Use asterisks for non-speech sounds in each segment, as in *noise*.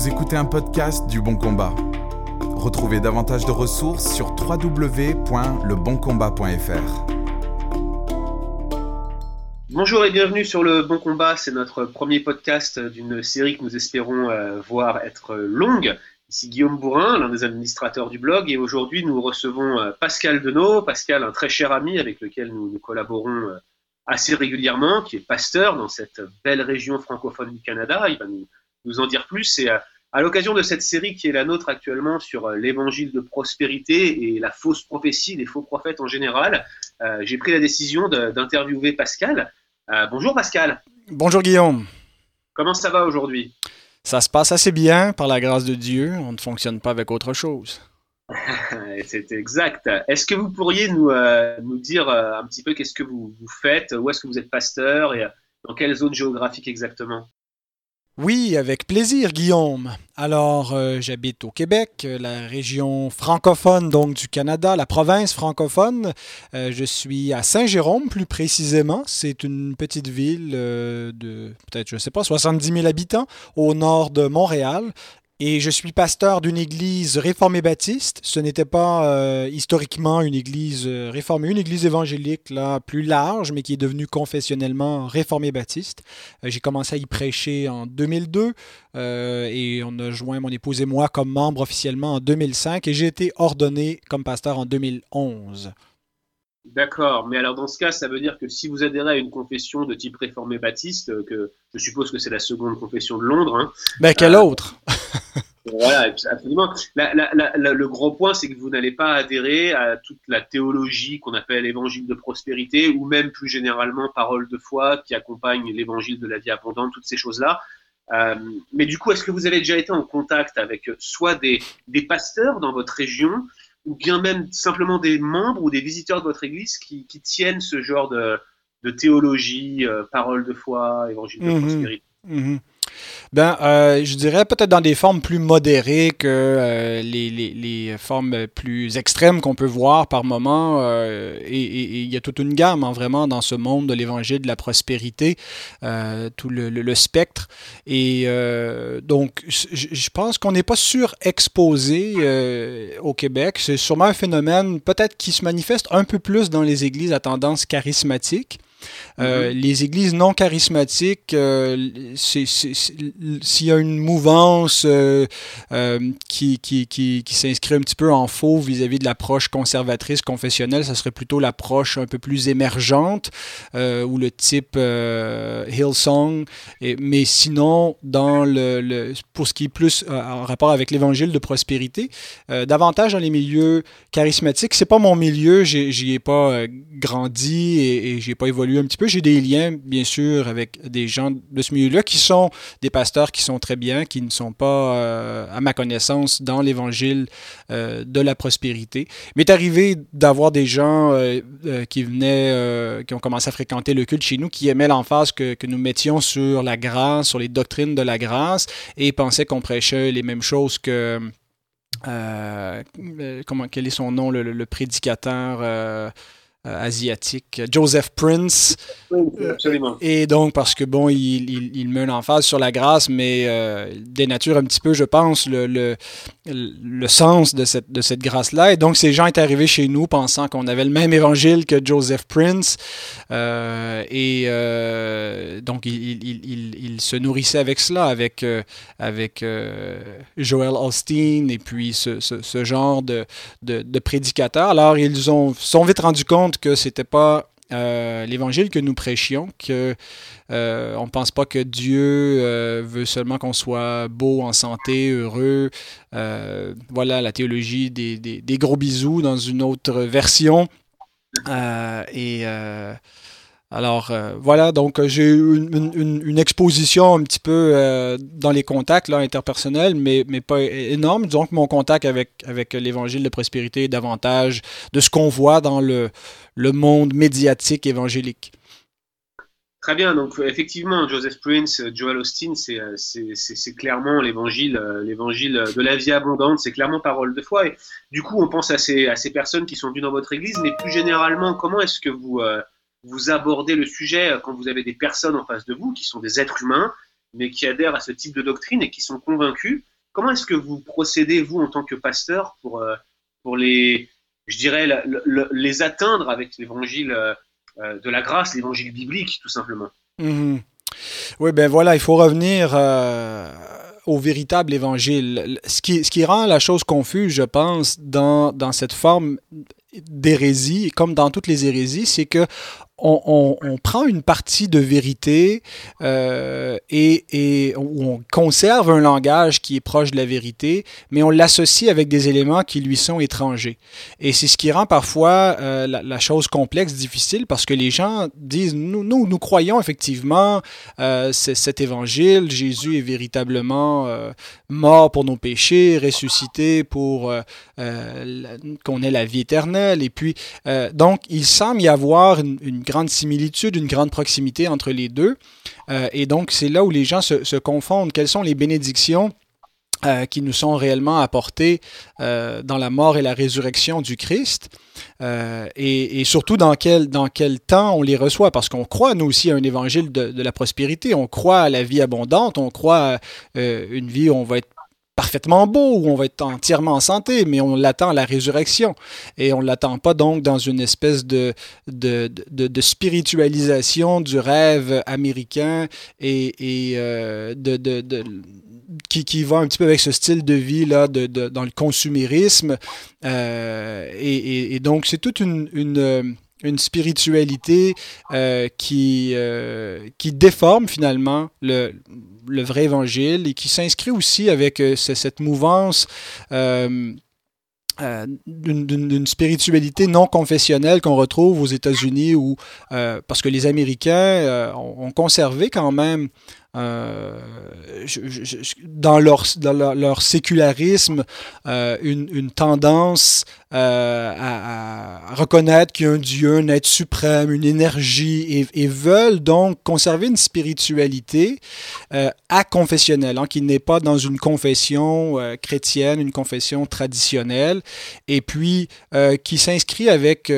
Vous écoutez un podcast du Bon Combat. Retrouvez davantage de ressources sur www.leboncombat.fr. Bonjour et bienvenue sur le Bon Combat. C'est notre premier podcast d'une série que nous espérons euh, voir être longue. Ici Guillaume Bourrin, l'un des administrateurs du blog, et aujourd'hui nous recevons euh, Pascal Denot. Pascal, un très cher ami avec lequel nous, collaborons euh, assez régulièrement, qui est pasteur dans cette belle région francophone du Canada. Il va nous nous en dire plus. C'est à, l'occasion de cette série qui est la nôtre actuellement sur euh, l'évangile de prospérité et la fausse prophétie des faux prophètes en général, euh, j'ai pris la décision d'interviewer Pascal. Euh, bonjour Pascal. Bonjour Guillaume. Comment ça va aujourd'hui? Ça se passe assez bien par la grâce de Dieu. On ne fonctionne pas avec autre chose. *laughs* C'est exact. Est-ce que vous pourriez nous, nous dire un petit peu qu'est-ce que vous, vous faites? Où est-ce que vous êtes pasteur et dans quelle zone géographique exactement? Oui, avec plaisir, Guillaume. Alors, euh, j'habite au Québec, euh, la région francophone donc du Canada, la province francophone. Euh, je suis à Saint-Jérôme, plus précisément. C'est une petite ville de peut-être, je ne sais pas, 70 000 habitants au nord de Montréal. Et je suis pasteur d'une église réformée baptiste. Ce n'était pas euh, historiquement une église euh, réformée, une église évangélique là, plus large, mais qui est devenue confessionnellement réformée baptiste. Euh, j'ai commencé à y prêcher en 2002 et on a joint mon épouse et moi comme membre officiellement en 2005 et j'ai été ordonné comme pasteur en 2011. D'accord, mais alors dans ce cas, ça veut dire que si vous adhérez à une confession de type réformé baptiste, que je suppose que c'est la seconde confession de Londres. Hein, ben, quelle autre? *laughs* Voilà, absolument. le gros point, c'est que vous n'allez pas adhérer à toute la théologie qu'on appelle évangile de prospérité, ou même plus généralement parole de foi qui accompagne l'évangile de la vie abondante, toutes ces choses-là. Euh, mais du coup, est-ce que vous avez déjà été en contact avec soit des, des pasteurs dans votre région, ou bien même simplement des membres ou des visiteurs de votre église qui, qui tiennent ce genre de, de théologie, euh, parole de foi, évangile de prospérité mhm. Ben, euh, je dirais peut-être dans des formes plus modérées que euh, les, les, formes plus extrêmes qu'on peut voir par moment. Euh, et il y a toute une gamme, hein, vraiment, dans ce monde de l'évangile de la prospérité, tout le, le, spectre. Et donc, je pense qu'on n'est pas surexposé au Québec. C'est sûrement un phénomène peut-être qui se manifeste un peu plus dans les églises à tendance charismatique. Euh, mhm. Les églises non charismatiques, euh, s'il y a une mouvance euh, qui, qui, qui, qui s'inscrit un petit peu en faux vis-à-vis de l'approche conservatrice confessionnelle, ça serait plutôt l'approche un peu plus émergente ou le type Hillsong. Et, mais sinon, dans le, le, pour ce qui est plus en rapport avec l'évangile de prospérité, davantage dans les milieux charismatiques, c'est pas mon milieu, j'y ai pas grandi et, et j'ai pas évolué un petit peu. J'ai des liens, bien sûr, avec des gens de ce milieu-là qui sont des pasteurs qui sont très bien, qui ne sont pas, euh, à ma connaissance, dans l'évangile euh, de la prospérité. Mais est arrivé d'avoir des gens euh, qui venaient, qui ont commencé à fréquenter le culte chez nous, qui aimaient l'emphase que, que, nous mettions sur la grâce, sur les doctrines de la grâce, et pensaient qu'on prêchait les mêmes choses que... comment, quel est son nom, le, prédicateur asiatique, Joseph Prince. absolument. Et donc, parce que bon, il, il, il met une emphase sur la grâce, mais euh, dénature un petit peu, je pense, le, le, le sens de cette, de cette grâce-là. Et donc, ces gens étaient arrivés chez nous pensant qu'on avait le même évangile que Joseph Prince. Euh, et euh, donc, il, il, se nourrissait avec cela, avec, euh, avec Joel Austin et puis ce, ce, ce genre de, de, de prédicateurs. Alors, ils ont sont vite rendus compte que c'était pas euh, l'évangile que nous prêchions, que euh, on ne pense pas que Dieu euh, veut seulement qu'on soit beau, en santé, heureux. voilà la théologie des, gros bisous dans une autre version. et alors voilà, donc j'ai eu une, exposition un petit peu dans les contacts interpersonnels, mais, mais pas énorme. Donc mon contact avec, avec l'évangile de prospérité est davantage de ce qu'on voit dans le, le monde médiatique évangélique. Très bien, donc effectivement, Joseph Prince, Joel Austin, c'est clairement l'évangile l'évangile de la vie abondante, c'est clairement parole de foi. Du coup, on pense à ces, personnes qui sont venues dans votre église, mais plus généralement, comment est-ce que vous vous abordez le sujet quand vous avez des personnes en face de vous qui sont des êtres humains, mais qui adhèrent à ce type de doctrine et qui sont convaincus? Comment est-ce que vous procédez, vous, en tant que pasteur, pour les, je dirais, les atteindre avec l'évangile de la grâce, l'évangile biblique, tout simplement mhm. Oui, ben voilà, il faut revenir au véritable évangile. Ce qui, ce qui rend la chose confuse, je pense, dans, dans cette forme d'hérésie, comme dans toutes les hérésies, c'est que on, prend une partie de vérité euh, et, on conserve un langage qui est proche de la vérité, mais on l'associe avec des éléments qui lui sont étrangers. Et c'est ce qui rend parfois euh, la, chose complexe, difficile, parce que les gens disent, nous, nous, nous croyons effectivement euh, cet évangile, Jésus est véritablement mort pour nos péchés, ressuscité pour qu'on ait la vie éternelle. Et puis, donc, il semble y avoir une grande similitude, une grande proximité entre les deux. Euh, et donc, c'est là où les gens se, confondent. Quelles sont les bénédictions euh, qui nous sont réellement apportées euh, dans la mort et la résurrection du Christ? Et, surtout dans quel, dans quel temps on les reçoit, parce qu'on croit, nous aussi, à un évangile de, de, la prospérité, on croit à la vie abondante, on croit à une vie où on va être parfaitement beau, où on va être entièrement en santé, mais on l'attend à la résurrection. Et on ne l'attend pas donc dans une espèce de, de, de, spiritualisation du rêve américain et, euh, de, de qui, qui, va un petit peu avec ce style de vie là, dans le consumérisme. Euh, et, donc, c'est toute une, une, une spiritualité euh, qui, qui déforme finalement le, vrai évangile et qui s'inscrit aussi avec euh, cette mouvance euh, euh, d'une spiritualité non confessionnelle qu'on retrouve aux États-Unis, parce que les Américains ont conservé quand même euh, dans, leur, dans leur, sécularisme euh, une, une, tendance euh, à, reconnaître qu'il y a un Dieu, un être suprême, une énergie, et, veulent donc conserver une spiritualité aconfessionnelle, hein, qui n'est pas dans une confession chrétienne, une confession traditionnelle, et puis qui s'inscrit avec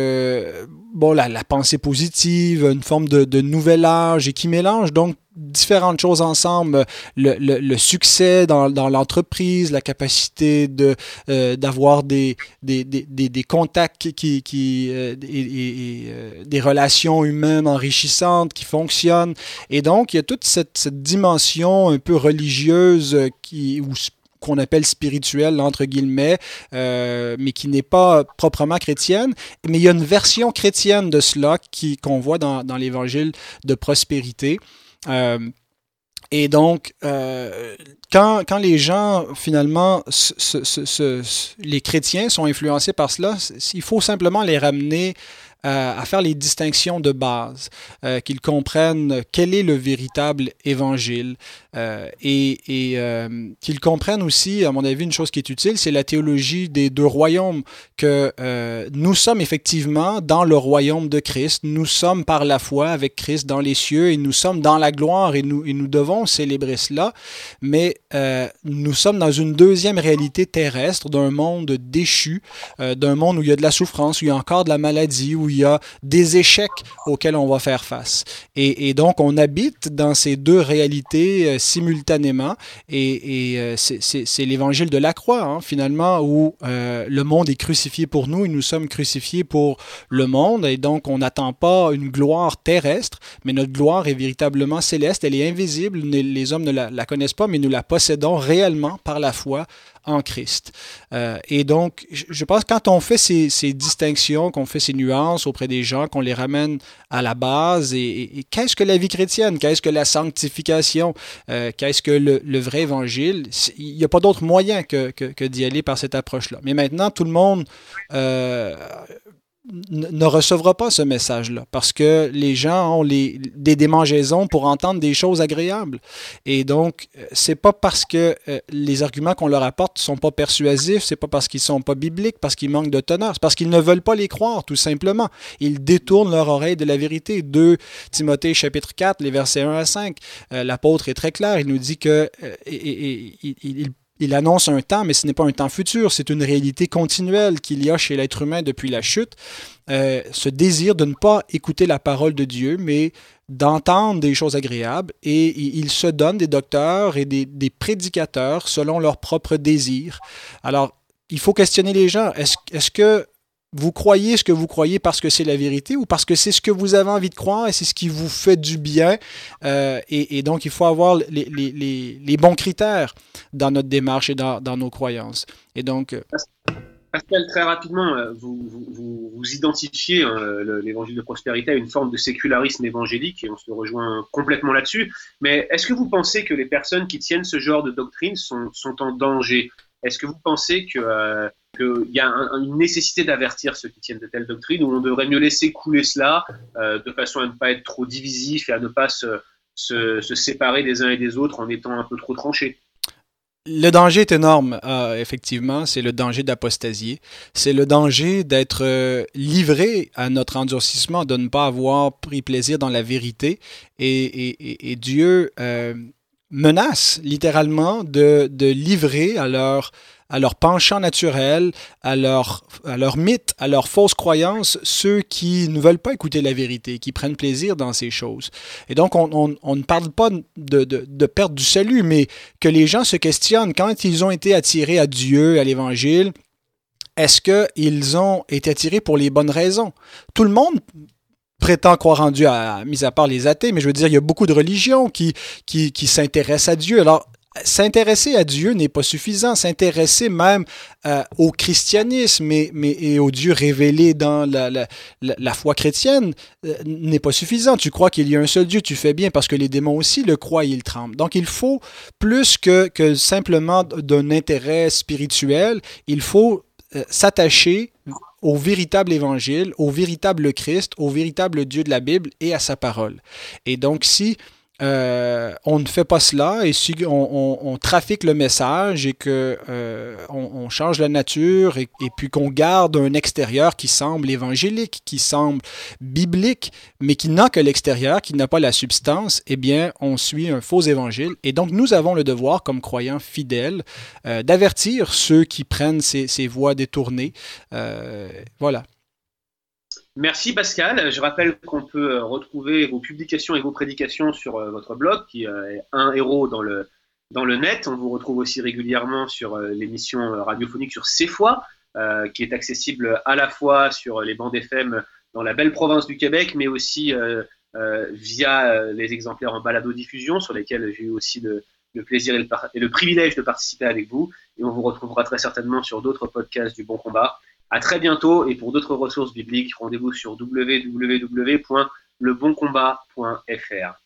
bon, la, la, pensée positive, une forme de, de nouvel âge, et qui mélange donc différentes choses ensemble, le, succès dans, l'entreprise, la capacité de euh, d'avoir des des, des, des, contacts qui, qui euh, et, euh, des relations humaines enrichissantes qui fonctionnent et donc il y a toute cette, dimension un peu religieuse qui qu'on appelle spirituelle, entre guillemets, mais qui n'est pas proprement chrétienne. Mais il y a une version chrétienne de cela qu'on voit dans, dans l'évangile de prospérité. Euh, et donc, euh, quand, quand, les gens, finalement, les chrétiens sont influencés par cela, il faut simplement les ramener euh, à faire les distinctions de base, euh, qu'ils comprennent quel est le véritable évangile euh, et, et qu'ils comprennent aussi, à mon avis, une chose qui est utile, c'est la théologie des deux royaumes, que nous sommes effectivement dans le royaume de Christ, nous sommes par la foi avec Christ dans les cieux et nous sommes dans la gloire et nous, et nous devons célébrer cela, mais nous sommes dans une deuxième réalité terrestre d'un monde déchu, d'un monde où il y a de la souffrance, où il y a encore de la maladie, où il y a des échecs auxquels on va faire face. Et, donc, on habite dans ces deux réalités euh, simultanément. Et, euh, c'est l'évangile de la croix, hein, finalement, où euh, le monde est crucifié pour nous et nous sommes crucifiés pour le monde. Et donc, on n'attend pas une gloire terrestre, mais notre gloire est véritablement céleste. Elle est invisible. Les hommes ne la, la connaissent pas, mais nous la possédons réellement par la foi en Christ. Euh, et donc, je pense que quand on fait ces, distinctions, qu'on fait ces nuances auprès des gens, qu'on les ramène à la base, et, qu'est-ce que la vie chrétienne, qu'est-ce que la sanctification, euh, qu'est-ce que le, vrai évangile, il n'y a pas d'autre moyen que, que, que d'y aller par cette approche-là. Mais maintenant, tout le monde euh, ne recevra pas ce message-là parce que les gens ont les, des démangeaisons pour entendre des choses agréables. Et donc, euh, c'est pas parce que euh, les arguments qu'on leur apporte sont pas persuasifs, c'est pas parce qu'ils sont pas bibliques, parce qu'ils manquent de teneur, c'est parce qu'ils ne veulent pas les croire, tout simplement. Ils détournent leur oreille de la vérité. 2 Timothée chapitre 4, les versets 1 à 5, euh, l'apôtre est très clair, il nous dit que il annonce un temps, mais ce n'est pas un temps futur, c'est une réalité continuelle qu'il y a chez l'être humain depuis la chute. Euh, ce désir de ne pas écouter la parole de Dieu, mais d'entendre des choses agréables, et ils se donnent des docteurs et des, prédicateurs selon leurs propres désirs. Alors, il faut questionner les gens. Est-ce est que vous croyez ce que vous croyez parce que c'est la vérité ou parce que c'est ce que vous avez envie de croire et c'est ce qui vous fait du bien. Euh, et, donc, il faut avoir les, bons critères dans notre démarche et dans, nos croyances. Et donc. Euh, Pascal, très rapidement, euh, vous, vous, identifiez hein, l'évangile de prospérité à une forme de sécularisme évangélique et on se rejoint complètement là-dessus. Mais est-ce que vous pensez que les personnes qui tiennent ce genre de doctrine sont en danger? Est-ce que vous pensez que qu'il y a une nécessité d'avertir ceux qui tiennent de telles doctrines, où on devrait mieux laisser couler cela euh, de façon à ne pas être trop divisif et à ne pas se, séparer des uns et des autres en étant un peu trop tranchés. Le danger est énorme, euh, effectivement. C'est le danger d'apostasie. C'est le danger d'être euh, livré à notre endurcissement, de ne pas avoir pris plaisir dans la vérité. Et Dieu menace littéralement de, de livrer à leur à leur penchant naturel, à leur, à mythe, à leurs fausses croyances, ceux qui ne veulent pas écouter la vérité, qui prennent plaisir dans ces choses. Et donc, on, on, on ne parle pas de, de, de, perte du salut, mais que les gens se questionnent quand ils ont été attirés à Dieu, à l'Évangile, est-ce qu'ils ont été attirés pour les bonnes raisons? Tout le monde prétend croire en Dieu, à, mis à part les athées, mais je veux dire, il y a beaucoup de religions qui, qui, qui s'intéressent à Dieu. Alors, S'intéresser à Dieu n'est pas suffisant. S'intéresser même euh, au christianisme et au Dieu révélé dans la, foi chrétienne euh, n'est pas suffisant. Tu crois qu'il y a un seul Dieu, tu fais bien parce que les démons aussi le croient et ils tremblent. Donc il faut plus que, que simplement d'un intérêt spirituel, il faut euh, s'attacher au véritable évangile, au véritable Christ, au véritable Dieu de la Bible et à sa parole. Et donc si euh, on ne fait pas cela et si on, trafique le message et que euh, on, change la nature et, puis qu'on garde un extérieur qui semble évangélique, qui semble biblique, mais qui n'a que l'extérieur, qui n'a pas la substance, eh bien, on suit un faux évangile. Et donc, nous avons le devoir, comme croyants fidèles, euh, d'avertir ceux qui prennent ces, ces voies détournées. voilà. Merci Pascal. Je rappelle qu'on peut euh, retrouver vos publications et vos prédications sur euh, votre blog qui euh, est un héros dans le, dans le net. On vous retrouve aussi régulièrement sur l'émission radiophonique sur C'est Foi, qui est accessible à la fois sur les bandes FM dans la belle province du Québec, mais aussi via les exemplaires en balado-diffusion sur lesquels j'ai eu aussi le, plaisir et le privilège de participer avec vous. Et on vous retrouvera très certainement sur d'autres podcasts du Bon Combat. À très bientôt et pour d'autres ressources bibliques, rendez-vous sur www.leboncombat.fr.